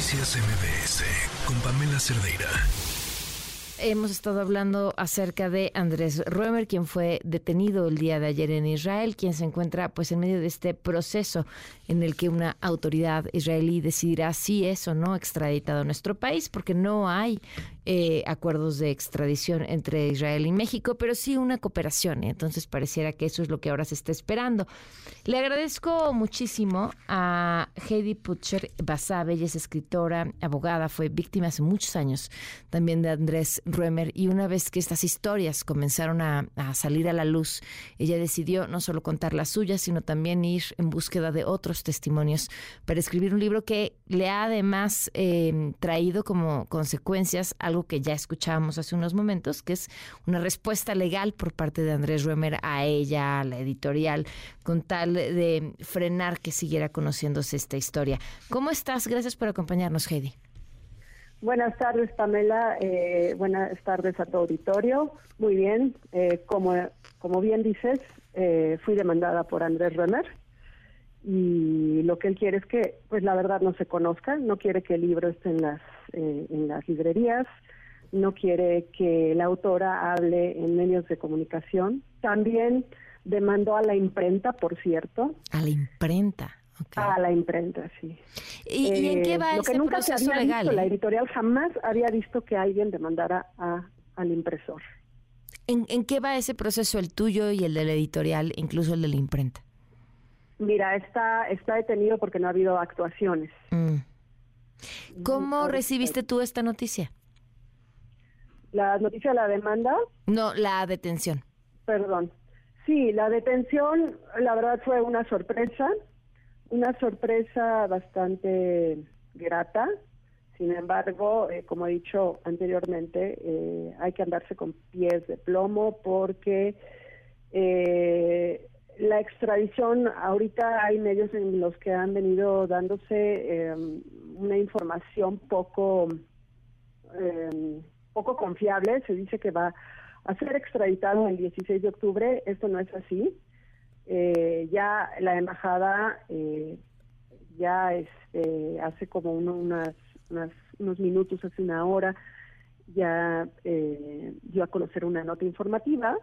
Noticias MBS con Pamela Cerdeira. Hemos estado hablando acerca de Andrés Römer, quien fue detenido el día de ayer en Israel, quien se encuentra pues en medio de este proceso en el que una autoridad israelí decidirá si es o no extraditado a nuestro país, porque no hay eh, acuerdos de extradición entre Israel y México, pero sí una cooperación. Entonces pareciera que eso es lo que ahora se está esperando. Le agradezco muchísimo a Heidi Putcher Basabe, ella es escritora, abogada, fue víctima hace muchos años también de Andrés Römer y una vez que estas historias comenzaron a, salir a la luz, ella decidió no solo contar las suyas, sino también ir en búsqueda de otros testimonios para escribir un libro que le ha además eh, traído como consecuencias que ya escuchábamos hace unos momentos, que es una respuesta legal por parte de Andrés Römer a ella, a la editorial, con tal de frenar que siguiera conociéndose esta historia. ¿Cómo estás? Gracias por acompañarnos, Heidi. Buenas tardes, Pamela. Eh, buenas tardes a tu auditorio. Muy bien. Eh, como, como bien dices, eh, fui demandada por Andrés Römer y lo que él quiere es que, pues la verdad, no se conozca. No quiere que el libro esté en las, en las librerías. No quiere que la autora hable en medios de comunicación. También demandó a la imprenta, por cierto. A la imprenta. A la imprenta, sí. ¿Y, en qué va eh, que nunca se había legal? Visto, la editorial jamás había visto que alguien demandara a, al impresor. ¿En, ¿En qué va ese proceso, el tuyo y el de la editorial, incluso el de la imprenta? Mira, está, está detenido porque no ha habido actuaciones. Mm. ¿Cómo recibiste tú esta noticia? ¿La noticia de la demanda? No, la detención. Perdón. Sí, la detención, la verdad fue una sorpresa una sorpresa bastante grata. Sin embargo, eh, como he dicho anteriormente, eh, hay que andarse con pies de plomo porque eh, la extradición, ahorita hay medios en los que han venido dándose em, una información poco, em, poco confiable. Se dice que va a ser extraditado el 16 de octubre. Esto no es así. Eh, ya la embajada eh, ya este, hace como unas, unos minutos, hace una hora, ya eh, dio a conocer una nota informativa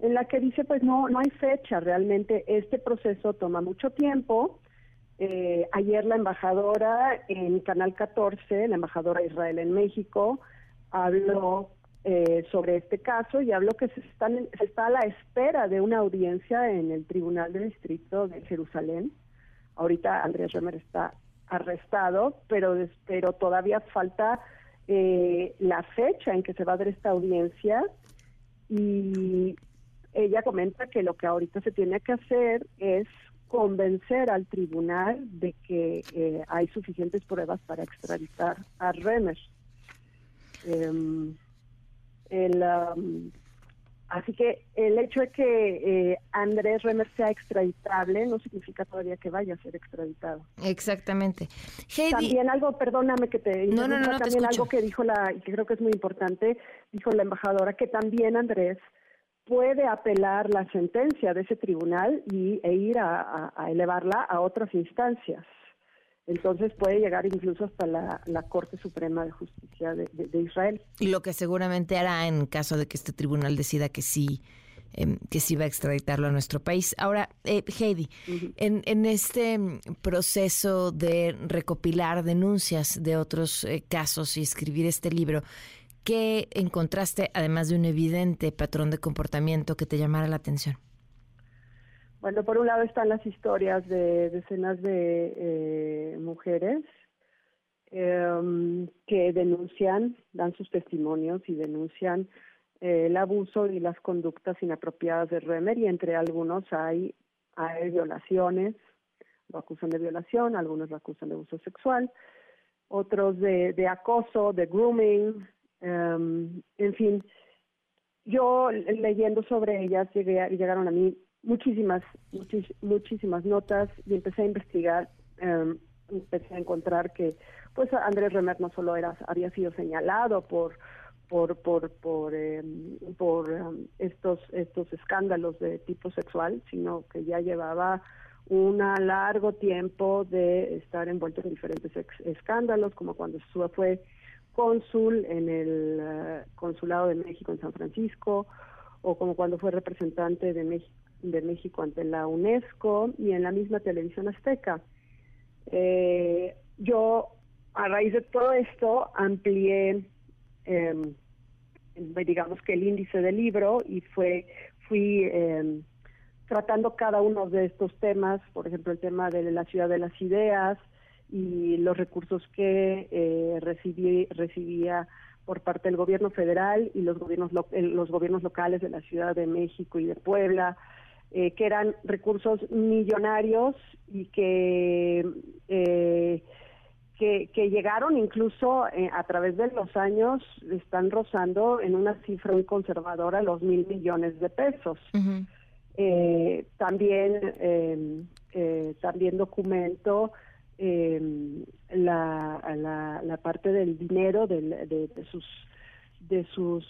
en la que dice pues no no hay fecha realmente. Este proceso toma mucho tiempo. Ayer la embajadora en Canal 14 la embajadora de Israel en México habló eh, sobre este caso y habló que se, están, se está a la espera de una audiencia en el Tribunal del Distrito de Jerusalén. Ahorita Andrés Römer está arrestado, pero, pero todavía falta eh, la fecha en que se va a dar esta audiencia. Y ella comenta que lo que ahorita se tiene que hacer es convencer al tribunal de que eh, hay suficientes pruebas para extraditar a Römer. Em, el, um, así que el hecho de que eh, Andrés Remer sea extraditable no significa todavía que vaya a ser extraditado. Exactamente. También algo, perdóname que te no, no, no, también algo que dijo la, y que creo que es muy importante, dijo la embajadora, que también Andrés puede apelar la sentencia de ese tribunal y, e ir a elevarla a otras instancias. Entonces puede llegar incluso hasta la, Corte Suprema de Justicia de, Israel. Y lo que seguramente hará en caso de que este tribunal decida que sí, em, que sí va a extraditarlo a nuestro país. Ahora, eh, Heidi, en, en, este proceso de recopilar denuncias de otros eh, casos y escribir este libro, ¿qué encontraste además de un evidente patrón de comportamiento que te llamara la atención? Bueno, por un lado están las historias de decenas de eh, mujeres em, que denuncian, dan sus testimonios y denuncian eh, el abuso y las conductas inapropiadas de Remer y entre algunos hay, hay violaciones, lo acusan de violación, algunos lo acusan de abuso sexual, otros de, de acoso, de grooming, em, en fin. Yo leyendo sobre ellas llegué, llegaron a mí muchísimas, muchísimas notas y empecé a investigar, em, empecé a encontrar que pues Andrés Remer no solo era, había sido señalado por por por por, em, por estos estos escándalos de tipo sexual, sino que ya llevaba un largo tiempo de estar envuelto en diferentes escándalos, como cuando fue cónsul en el eh, Consulado de México en San Francisco, o como cuando fue representante de, de México ante la UNESCO y en la misma televisión azteca. Eh, yo, a raíz de todo esto, amplié, em, digamos que el índice del libro y fue fui em, tratando cada uno de estos temas, por ejemplo, el tema de la ciudad de las ideas y los recursos que eh, recibí, recibía por parte del gobierno federal y los gobiernos los gobiernos locales de la Ciudad de México y de Puebla, eh, que eran recursos millonarios y que eh, que, llegaron incluso eh, a través de los años, están rozando en una cifra muy conservadora los mil millones de pesos. Eh, también, em, eh, también documento em, la, la, parte del dinero de, de, sus de sus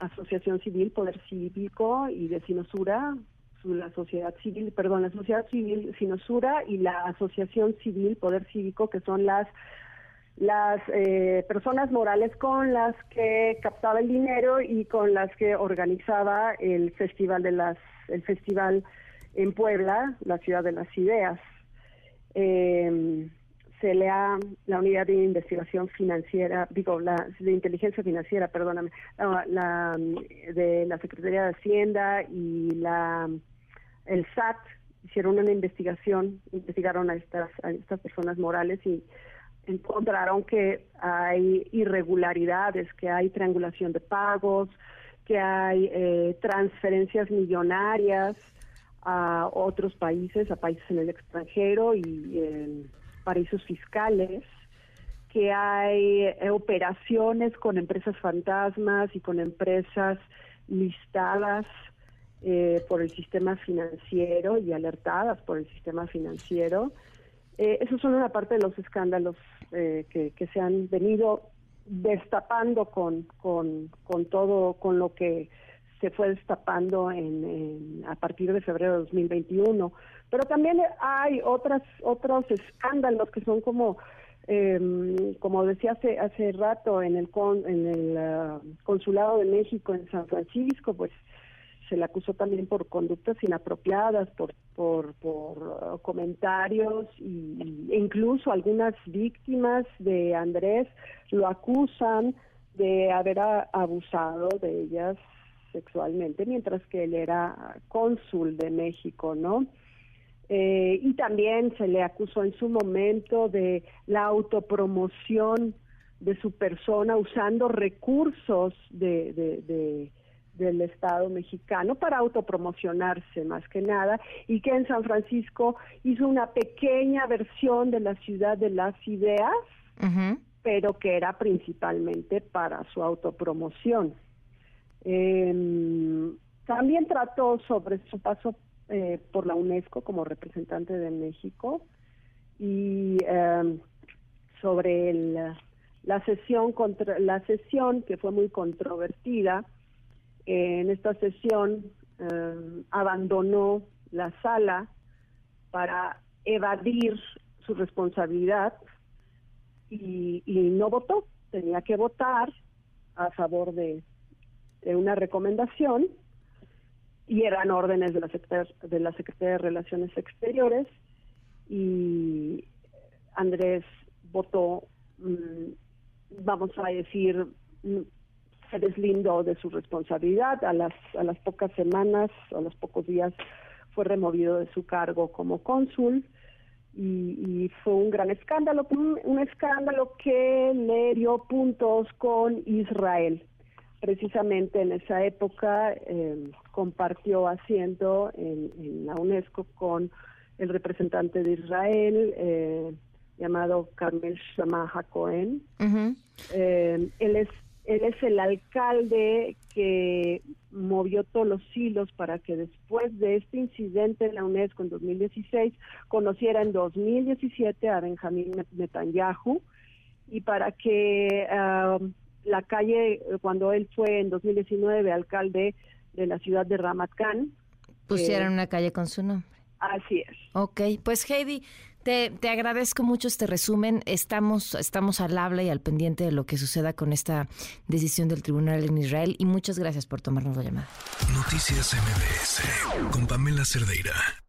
asociación civil, poder cívico y de sinosura, la sociedad civil, perdón, la sociedad civil sinosura y la asociación civil, poder cívico, que son las las eh, personas morales con las que captaba el dinero y con las que organizaba el festival de las el festival en Puebla, la ciudad de las ideas. Eh, se le ha la unidad de investigación financiera, digo, la de inteligencia financiera, perdóname, la, de la Secretaría de Hacienda y la el SAT hicieron una investigación, investigaron a estas a estas personas morales y encontraron que hay irregularidades, que hay triangulación de pagos, que hay eh, transferencias millonarias a otros países, a países en el extranjero y en paraísos fiscales, que hay eh, operaciones con empresas fantasmas y con empresas listadas eh, por el sistema financiero y alertadas por el sistema financiero. Eh, esos son una parte de los escándalos eh, que, que, se han venido destapando con, con, con, todo, con lo que se fue destapando en, a partir de febrero de 2021. Pero también hay otras, otros escándalos que son como, em, como decía hace, hace rato en el, en el ah, Consulado de México en San Francisco, pues se le acusó también por conductas inapropiadas, por, por, uh, comentarios y, e incluso algunas víctimas de Andrés lo acusan de haber abusado de ellas sexualmente mientras que él era cónsul de México, ¿no? Eh, y también se le acusó en su momento de la autopromoción de su persona usando recursos de, de del Estado mexicano para autopromocionarse más que nada y que en San Francisco hizo una pequeña versión de la ciudad de las ideas, pero que era principalmente para su autopromoción. Em, también trató sobre su paso eh, por la UNESCO como representante de México y em, sobre la sesión contra la sesión que fue muy controvertida en esta sesión eh, abandonó la sala para evadir su responsabilidad y, no votó. Tenía que votar a favor de, una recomendación y eran órdenes de la, de la Secretaría de Relaciones Exteriores y Andrés votó, mm, vamos a decir, mm, se deslindó de su responsabilidad. A las, a las pocas semanas, a los pocos días, fue removido de su cargo como cónsul y, fue un gran escándalo, un, escándalo que le dio puntos con Israel. Precisamente en esa época eh, compartió asiento en, la UNESCO con el representante de Israel, eh, llamado Carmel Shamaha Cohen. Eh, él es él es el alcalde que movió todos los hilos para que después de este incidente en la UNESCO en 2016 conociera en 2017 a Benjamín Netanyahu y para que um, la calle, cuando él fue en 2019 alcalde de la ciudad de Ramat Gan, pusieran una calle con su nombre. Así es. Ok, pues Heidi, te, te, agradezco mucho este resumen. Estamos, estamos al habla y al pendiente de lo que suceda con esta decisión del tribunal en Israel y muchas gracias por tomarnos la llamada. Noticias MBS con Pamela Cerdeira.